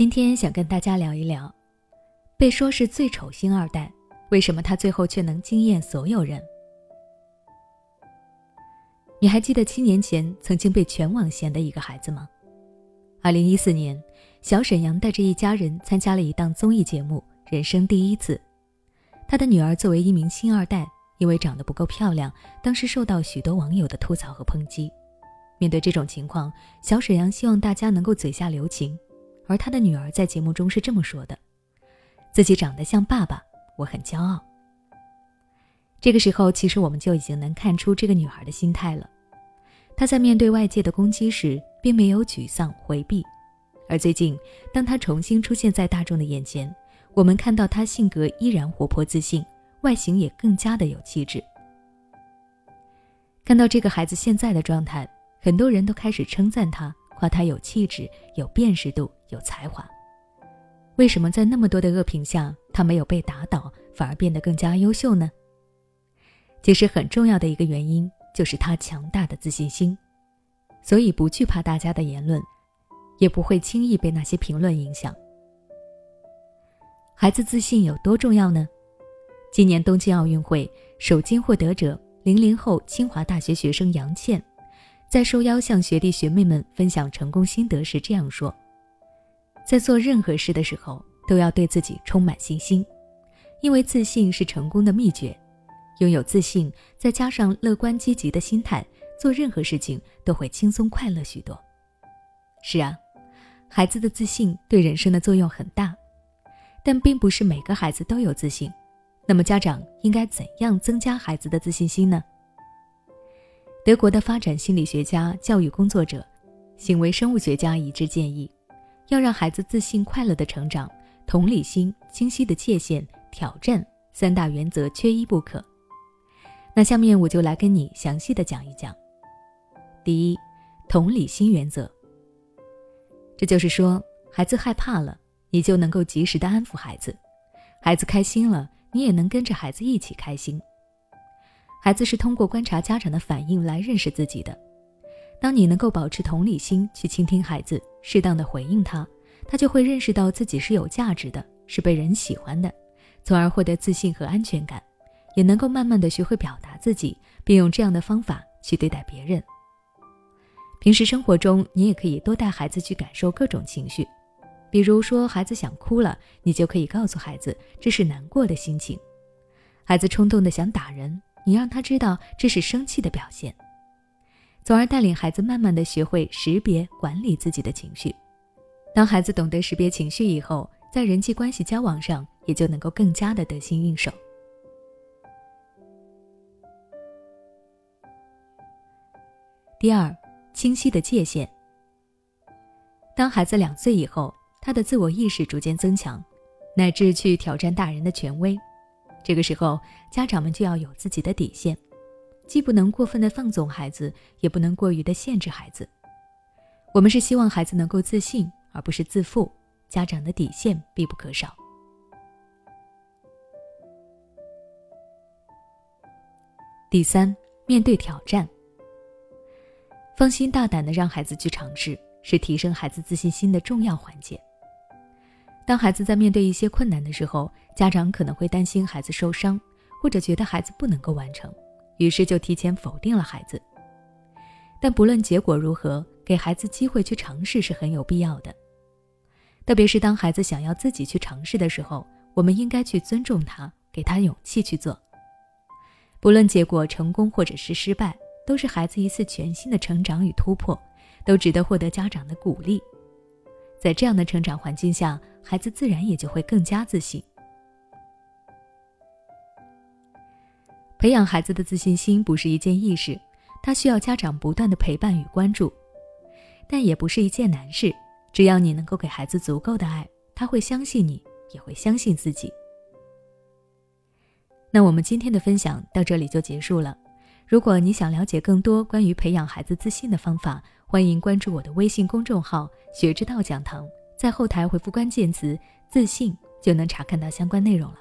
今天想跟大家聊一聊，被说是最丑星二代，为什么他最后却能惊艳所有人？你还记得七年前曾经被全网嫌的一个孩子吗？二零一四年，小沈阳带着一家人参加了一档综艺节目《人生第一次》，他的女儿作为一名星二代，因为长得不够漂亮，当时受到许多网友的吐槽和抨击。面对这种情况，小沈阳希望大家能够嘴下留情，而他的女儿在节目中是这么说的：“自己长得像爸爸，我很骄傲。”这个时候，其实我们就已经能看出这个女孩的心态了。她在面对外界的攻击时，并没有沮丧回避，而最近，当她重新出现在大众的眼前，我们看到她性格依然活泼自信，外形也更加的有气质。看到这个孩子现在的状态。很多人都开始称赞他，夸他有气质、有辨识度、有才华。为什么在那么多的恶评下，他没有被打倒，反而变得更加优秀呢？其实很重要的一个原因就是他强大的自信心，所以不惧怕大家的言论，也不会轻易被那些评论影响。孩子自信有多重要呢？今年东京奥运会首金获得者零零后清华大学学生杨倩。在受邀向学弟学妹们分享成功心得时，这样说：“在做任何事的时候，都要对自己充满信心，因为自信是成功的秘诀。拥有自信，再加上乐观积极的心态，做任何事情都会轻松快乐许多。”是啊，孩子的自信对人生的作用很大，但并不是每个孩子都有自信。那么，家长应该怎样增加孩子的自信心呢？德国的发展心理学家、教育工作者、行为生物学家一致建议，要让孩子自信快乐的成长，同理心、清晰的界限、挑战三大原则缺一不可。那下面我就来跟你详细的讲一讲。第一，同理心原则。这就是说，孩子害怕了，你就能够及时的安抚孩子；孩子开心了，你也能跟着孩子一起开心。孩子是通过观察家长的反应来认识自己的。当你能够保持同理心去倾听孩子，适当的回应他，他就会认识到自己是有价值的，是被人喜欢的，从而获得自信和安全感，也能够慢慢的学会表达自己，并用这样的方法去对待别人。平时生活中，你也可以多带孩子去感受各种情绪，比如说孩子想哭了，你就可以告诉孩子这是难过的心情；孩子冲动的想打人。你让他知道这是生气的表现，从而带领孩子慢慢的学会识别、管理自己的情绪。当孩子懂得识别情绪以后，在人际关系交往上也就能够更加的得心应手。第二，清晰的界限。当孩子两岁以后，他的自我意识逐渐增强，乃至去挑战大人的权威。这个时候，家长们就要有自己的底线，既不能过分的放纵孩子，也不能过于的限制孩子。我们是希望孩子能够自信，而不是自负，家长的底线必不可少。第三，面对挑战，放心大胆的让孩子去尝试，是提升孩子自信心的重要环节。当孩子在面对一些困难的时候，家长可能会担心孩子受伤，或者觉得孩子不能够完成，于是就提前否定了孩子。但不论结果如何，给孩子机会去尝试是很有必要的。特别是当孩子想要自己去尝试的时候，我们应该去尊重他，给他勇气去做。不论结果成功或者是失败，都是孩子一次全新的成长与突破，都值得获得家长的鼓励。在这样的成长环境下，孩子自然也就会更加自信。培养孩子的自信心不是一件易事，他需要家长不断的陪伴与关注，但也不是一件难事。只要你能够给孩子足够的爱，他会相信你，也会相信自己。那我们今天的分享到这里就结束了。如果你想了解更多关于培养孩子自信的方法，欢迎关注我的微信公众号“学之道讲堂”，在后台回复关键词“自信”，就能查看到相关内容了。